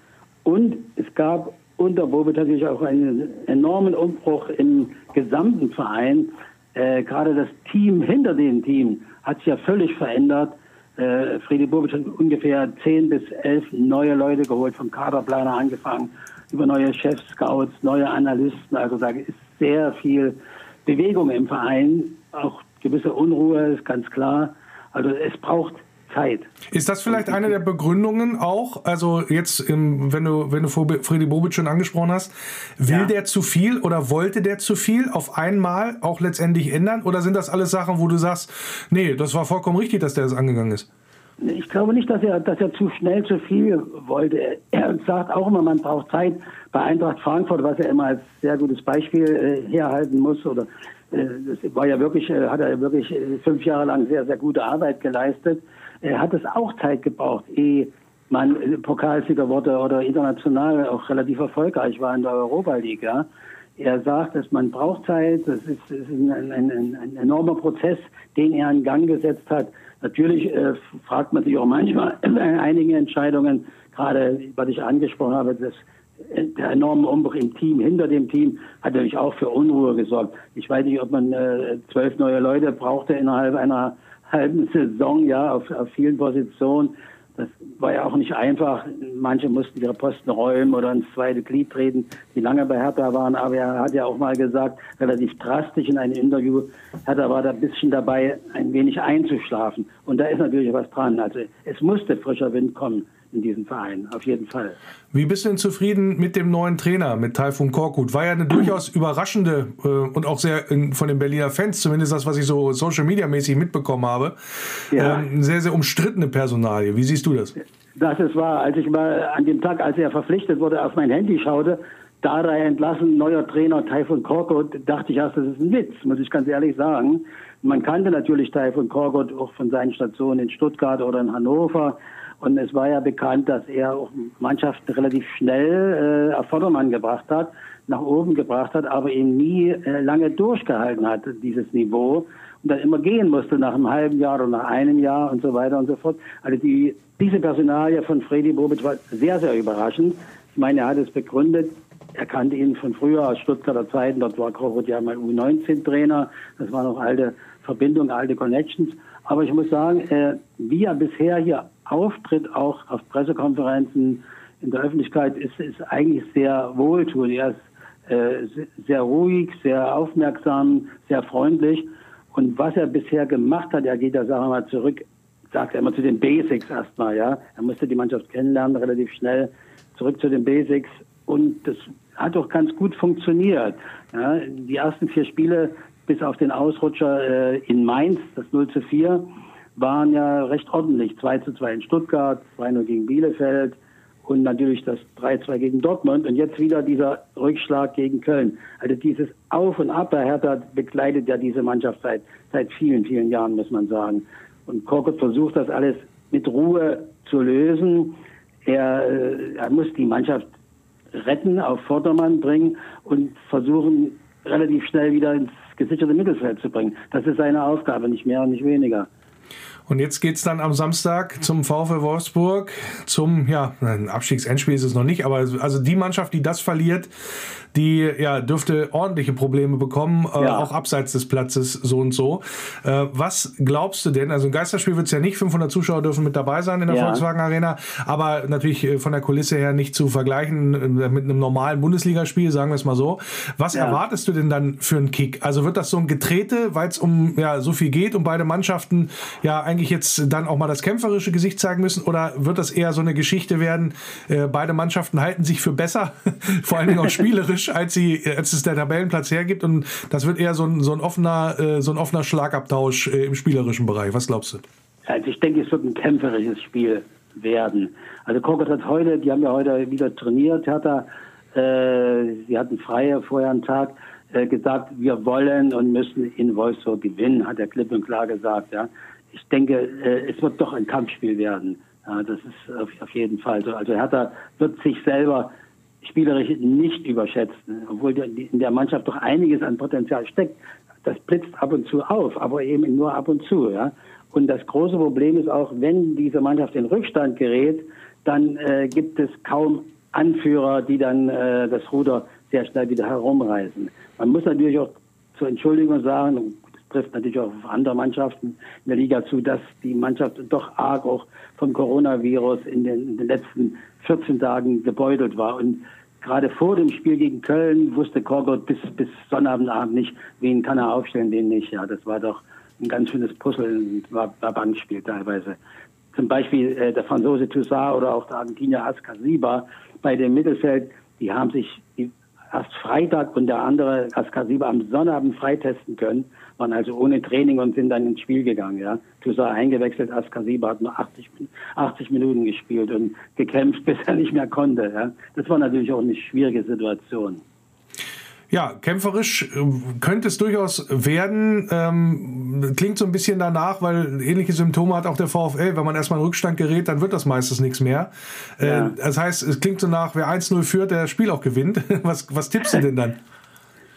Und es gab unter Bobic natürlich auch einen enormen Umbruch im gesamten Verein. Äh, gerade das Team hinter dem Team hat sich ja völlig verändert. Äh, Friedi Bobic hat ungefähr zehn bis elf neue Leute geholt, vom Kaderplaner angefangen über neue Chefs, Scouts, neue Analysten. Also da ist sehr viel Bewegung im Verein, auch gewisse Unruhe, ist ganz klar. Also es braucht Zeit. Ist das vielleicht eine der Begründungen auch? Also jetzt, im, wenn du wenn du Freddy Bobic schon angesprochen hast, will ja. der zu viel oder wollte der zu viel auf einmal auch letztendlich ändern? Oder sind das alles Sachen, wo du sagst, nee, das war vollkommen richtig, dass der das angegangen ist? Ich glaube nicht, dass er, dass er zu schnell zu viel wollte. Er sagt auch immer, man braucht Zeit. Bei Eintracht Frankfurt, was er immer als sehr gutes Beispiel äh, herhalten muss, oder äh, das war ja wirklich, äh, hat er wirklich äh, fünf Jahre lang sehr, sehr gute Arbeit geleistet. Er hat es auch Zeit gebraucht, ehe man äh, Pokalsieger wurde oder international auch relativ erfolgreich war in der Europa League. Ja. Er sagt, dass man braucht Zeit, das ist, ist ein, ein, ein, ein, enormer Prozess, den er in Gang gesetzt hat. Natürlich äh, fragt man sich auch manchmal bei einigen Entscheidungen, gerade was ich angesprochen habe, das der enorme Umbruch im Team, hinter dem Team, hat natürlich auch für Unruhe gesorgt. Ich weiß nicht, ob man äh, zwölf neue Leute brauchte innerhalb einer halben Saison, ja, auf, auf vielen Positionen. War ja auch nicht einfach. Manche mussten ihre Posten räumen oder ins zweite Glied treten, die lange bei Hertha waren. Aber er hat ja auch mal gesagt, relativ drastisch in einem Interview, Hertha war da ein bisschen dabei, ein wenig einzuschlafen. Und da ist natürlich was dran. Also es musste frischer Wind kommen in diesem Verein, auf jeden Fall. Wie bist du denn zufrieden mit dem neuen Trainer, mit Taifun Korkut? War ja eine durchaus überraschende äh, und auch sehr in, von den Berliner Fans, zumindest das, was ich so Social Media mäßig mitbekommen habe, ja. ähm, sehr, sehr umstrittene Personalie. Wie siehst du das? Das ist wahr. Als ich mal an dem Tag, als er verpflichtet wurde, auf mein Handy schaute, da er entlassen, neuer Trainer Taifun Korkut, dachte ich erst, das ist ein Witz, muss ich ganz ehrlich sagen. Man kannte natürlich Taifun Korkut auch von seinen Stationen in Stuttgart oder in Hannover. Und es war ja bekannt, dass er auch Mannschaften relativ schnell äh, auf Vordermann gebracht hat, nach oben gebracht hat, aber eben nie äh, lange durchgehalten hat, dieses Niveau. Und dann immer gehen musste nach einem halben Jahr oder nach einem Jahr und so weiter und so fort. Also die, diese Personalie von Freddy Bobic war sehr, sehr überraschend. Ich meine, er hat es begründet. Er kannte ihn von früher aus Stuttgarter Zeiten. Dort war Krochot ja mal U19-Trainer. Das waren noch alte Verbindungen, alte Connections. Aber ich muss sagen, äh, wie er bisher hier auftritt, auch auf Pressekonferenzen in der Öffentlichkeit, ist, ist eigentlich sehr wohltuend. Er ist äh, sehr ruhig, sehr aufmerksam, sehr freundlich. Und was er bisher gemacht hat, er geht sagen wir mal, zurück, sagt er immer zu den Basics erstmal, ja. Er musste die Mannschaft kennenlernen, relativ schnell zurück zu den Basics. Und das hat doch ganz gut funktioniert. Ja. Die ersten vier Spiele, bis auf den Ausrutscher äh, in Mainz, das 0 zu 4, waren ja recht ordentlich. 2 zu 2 in Stuttgart, 2-0 gegen Bielefeld und natürlich das 3-2 gegen Dortmund und jetzt wieder dieser Rückschlag gegen Köln. Also dieses Auf und Ab bei Hertha begleitet ja diese Mannschaft seit, seit vielen, vielen Jahren, muss man sagen. Und Korkut versucht das alles mit Ruhe zu lösen. Er, äh, er muss die Mannschaft retten, auf Vordermann bringen und versuchen, relativ schnell wieder ins gesicherte Mittelfeld zu bringen. Das ist seine Aufgabe, nicht mehr und nicht weniger. Und jetzt geht es dann am Samstag zum VfL Wolfsburg, zum, ja, ein Abstiegsendspiel ist es noch nicht, aber also die Mannschaft, die das verliert, die ja dürfte ordentliche Probleme bekommen, äh, ja. auch abseits des Platzes so und so. Äh, was glaubst du denn? Also ein Geisterspiel wird es ja nicht, 500 Zuschauer dürfen mit dabei sein in der ja. Volkswagen Arena, aber natürlich äh, von der Kulisse her nicht zu vergleichen äh, mit einem normalen Bundesligaspiel, sagen wir es mal so. Was ja. erwartest du denn dann für einen Kick? Also wird das so ein Getrete, weil es um ja so viel geht und beide Mannschaften ja eigentlich eigentlich jetzt dann auch mal das kämpferische Gesicht zeigen müssen oder wird das eher so eine Geschichte werden? Äh, beide Mannschaften halten sich für besser, vor allen Dingen auch spielerisch, als sie, als es der Tabellenplatz hergibt und das wird eher so ein, so ein offener, äh, so ein offener Schlagabtausch äh, im spielerischen Bereich. Was glaubst du? Also ich denke, es wird ein kämpferisches Spiel werden. Also Korkut hat heute, die haben ja heute wieder trainiert, hat er, äh, sie hatten freie vorher einen Tag äh, gesagt, wir wollen und müssen in Wolfsburg gewinnen, hat er klipp und klar gesagt. Ja ich denke, äh, es wird doch ein Kampfspiel werden. Ja, das ist auf, auf jeden Fall so. Also Hertha wird sich selber spielerisch nicht überschätzen, obwohl in der Mannschaft doch einiges an Potenzial steckt. Das blitzt ab und zu auf, aber eben nur ab und zu. Ja. Und das große Problem ist auch, wenn diese Mannschaft in Rückstand gerät, dann äh, gibt es kaum Anführer, die dann äh, das Ruder sehr schnell wieder herumreißen. Man muss natürlich auch zur Entschuldigung sagen, trifft natürlich auch auf andere Mannschaften in der Liga zu, dass die Mannschaft doch arg auch vom Coronavirus in den, in den letzten 14 Tagen gebeutelt war. Und gerade vor dem Spiel gegen Köln wusste Korgot bis, bis Sonnabendabend nicht, wen kann er aufstellen, wen nicht. Ja, das war doch ein ganz schönes Puzzle, war, war Bankspiel teilweise. Zum Beispiel äh, der Franzose Toussaint oder auch der Argentinier Ascasiba bei dem Mittelfeld, die haben sich erst Freitag und der andere Ascasiba am Sonnabend freitesten können waren also ohne Training und sind dann ins Spiel gegangen. Ja. Toussaint eingewechselt, Askasiba hat nur 80, 80 Minuten gespielt und gekämpft, bis er nicht mehr konnte. Ja. Das war natürlich auch eine schwierige Situation. Ja, kämpferisch äh, könnte es durchaus werden. Ähm, klingt so ein bisschen danach, weil ähnliche Symptome hat auch der VfL. Wenn man erstmal in Rückstand gerät, dann wird das meistens nichts mehr. Äh, Das heißt, es klingt so nach, wer 1-0 führt, der das Spiel auch gewinnt. Was, was tippst du denn dann?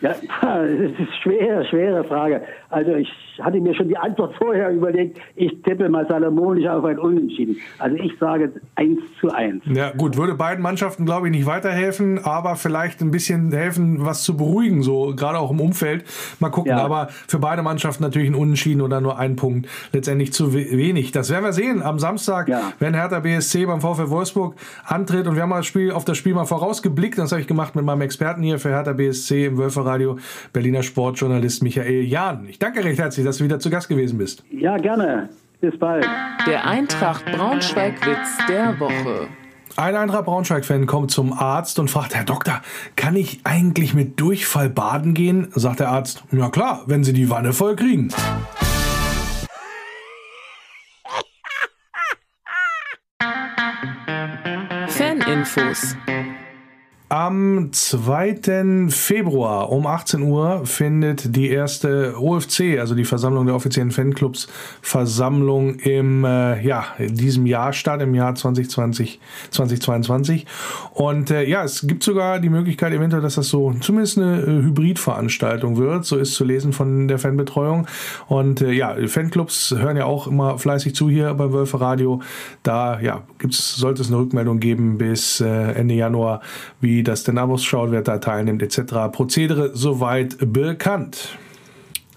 Ja, es ist schwer, schwere Frage. Also ich hatte mir schon die Antwort vorher überlegt. Ich tippe mal salomonisch auf ein Unentschieden. Also ich sage 1 zu 1. Ja, gut, würde beiden Mannschaften, glaube ich, nicht weiterhelfen, aber vielleicht ein bisschen helfen, was zu beruhigen, so gerade auch im Umfeld. Mal gucken, Ja. aber für beide Mannschaften natürlich ein Unentschieden oder nur ein Punkt letztendlich zu we- wenig. Das werden wir sehen am Samstag, Ja. wenn Hertha BSC beim VfL Wolfsburg antritt und wir haben mal das Spiel, auf das Spiel mal vorausgeblickt. Das habe ich gemacht mit meinem Experten hier für Hertha BSC im Wölferradio, Berliner Sportjournalist Michael Jahn. Ich danke recht herzlich, dass du wieder zu Gast gewesen bist. Ja, gerne. Bis bald. Der Eintracht Braunschweig-Witz der Woche. Ein Eintracht Braunschweig-Fan kommt zum Arzt und fragt, Herr Doktor, kann ich eigentlich mit Durchfall baden gehen? Sagt der Arzt, ja klar, wenn Sie die Wanne voll kriegen. Faninfos. Am 2. Februar um 18 Uhr findet die erste OFC, also die Versammlung der offiziellen Fanclubs, Versammlung im äh, ja, in diesem Jahr statt, im Jahr 2020, 2022. Und äh, ja, es gibt sogar die Möglichkeit eventuell, dass das so zumindest eine äh, Hybridveranstaltung wird. So ist zu lesen von der Fanbetreuung. Und äh, ja, Fanclubs hören ja auch immer fleißig zu hier beim Wölfe Radio. Da ja, gibt's, sollte es eine Rückmeldung geben bis äh, Ende Januar, wie das denn ausschaut, wer da teilnimmt etc. Prozedere soweit bekannt.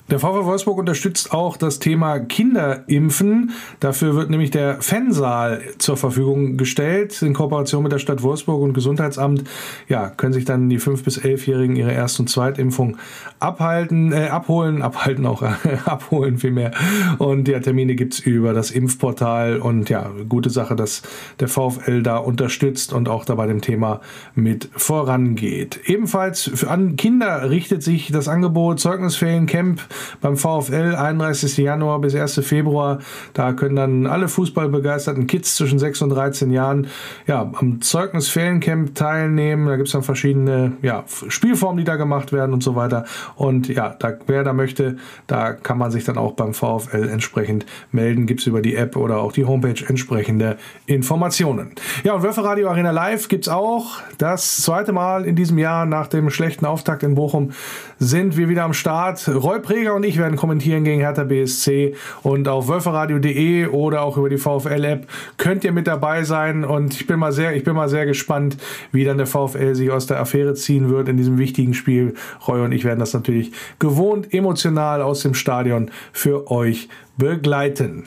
Der VfL Wolfsburg unterstützt auch das Thema Kinderimpfen. Dafür wird nämlich der Fansaal zur Verfügung gestellt. In Kooperation mit der Stadt Wolfsburg und Gesundheitsamt ja, können sich dann die 5- bis 11-Jährigen ihre Erst- und Zweitimpfung abhalten, äh, abholen, abhalten auch, abholen vielmehr. Und ja, Termine gibt's über das Impfportal. Und ja, gute Sache, dass der VfL da unterstützt und auch da bei dem Thema mit vorangeht. Ebenfalls an Kinder richtet sich das Angebot Zeugnisferiencamp beim VfL 31. Januar bis 1. Februar. Da können dann alle fußballbegeisterten Kids zwischen 6 und 13 Jahren ja, am Zeugnisferiencamp teilnehmen. Da gibt es dann verschiedene ja, Spielformen, die da gemacht werden und so weiter. Und ja, da, wer da möchte, da kann man sich dann auch beim VfL entsprechend melden. Gibt es über die App oder auch die Homepage entsprechende Informationen. Ja, und Wölfe Arena Live gibt es auch. Das zweite Mal in diesem Jahr nach dem schlechten Auftakt in Bochum sind wir wieder am Start. Roy Preger und ich werden kommentieren gegen Hertha BSC und auf wölferadio.de oder auch über die VfL-App könnt ihr mit dabei sein und ich bin mal sehr, ich bin mal sehr gespannt, wie dann der VfL sich aus der Affäre ziehen wird in diesem wichtigen Spiel. Roy und ich werden das natürlich gewohnt emotional aus dem Stadion für euch begleiten.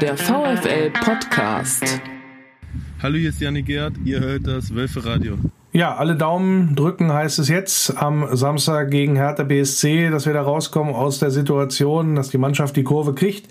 Der VfL Podcast. Hallo, hier ist Janik Gerd, ihr hört das Wölfe Radio. Ja, alle Daumen drücken heißt es jetzt am Samstag gegen Hertha BSC, dass wir da rauskommen aus der Situation, dass die Mannschaft die Kurve kriegt.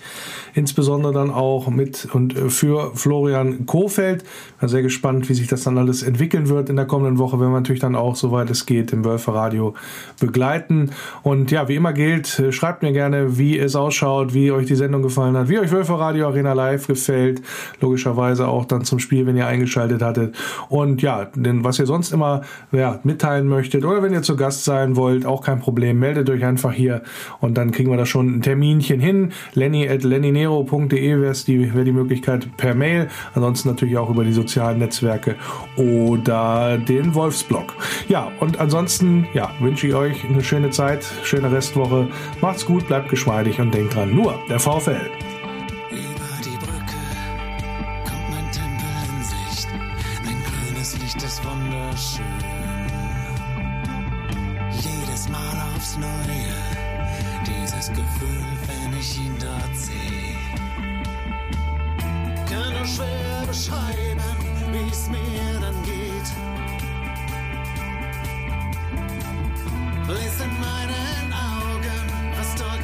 Insbesondere dann auch mit und für Florian Kofeld. Bin sehr gespannt, wie sich das dann alles entwickeln wird in der kommenden Woche. Werden wir natürlich dann auch, soweit es geht, im Wölfe Radio begleiten. Und ja, wie immer gilt, schreibt mir gerne, wie es ausschaut, wie euch die Sendung gefallen hat, wie euch Wölfe Radio Arena Live gefällt. Logischerweise auch dann zum Spiel, wenn ihr eingeschaltet hattet. Und ja, denn was ihr sonst immer ja, mitteilen möchtet oder wenn ihr zu Gast sein wollt, auch kein Problem, meldet euch einfach hier und dann kriegen wir da schon ein Terminchen hin. Lenny at lennynero.de wäre die, wär die Möglichkeit per Mail, ansonsten natürlich auch über die sozialen Netzwerke oder den Wolfsblog. Ja, und ansonsten ja, wünsche ich euch eine schöne Zeit, schöne Restwoche. Macht's gut, bleibt geschmeidig und denkt dran, nur der VfL.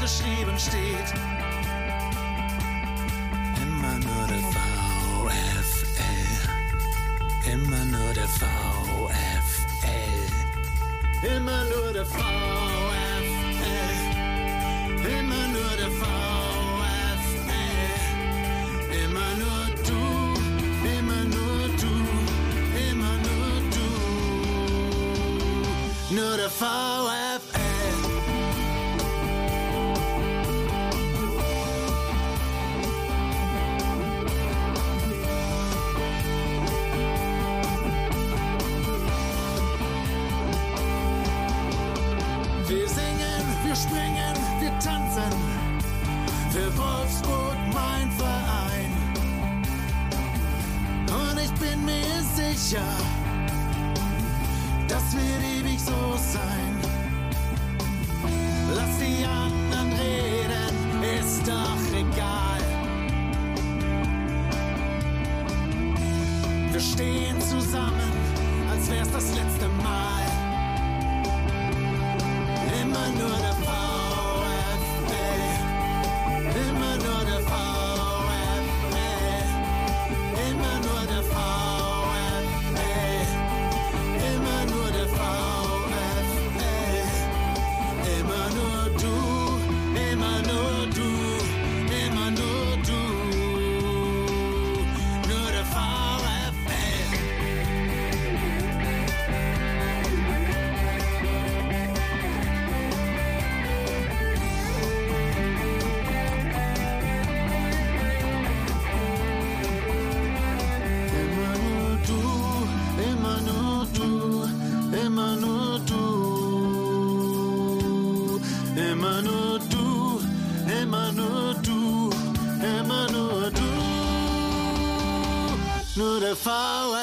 Geschrieben steht. Immer nur der VfL. Immer nur der VfL. Immer nur der VfL. Immer nur der VfL. Immer nur du. Immer nur du. Immer nur du. Nur der VfL. Immer